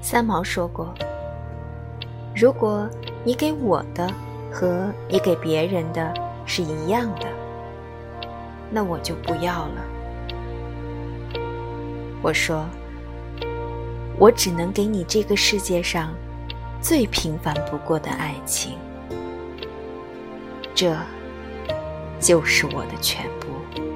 三毛说过如果你给我的和你给别人的是一样的那我就不要了。我说我只能给你这个世界上最平凡不过的爱情这就是我的全部。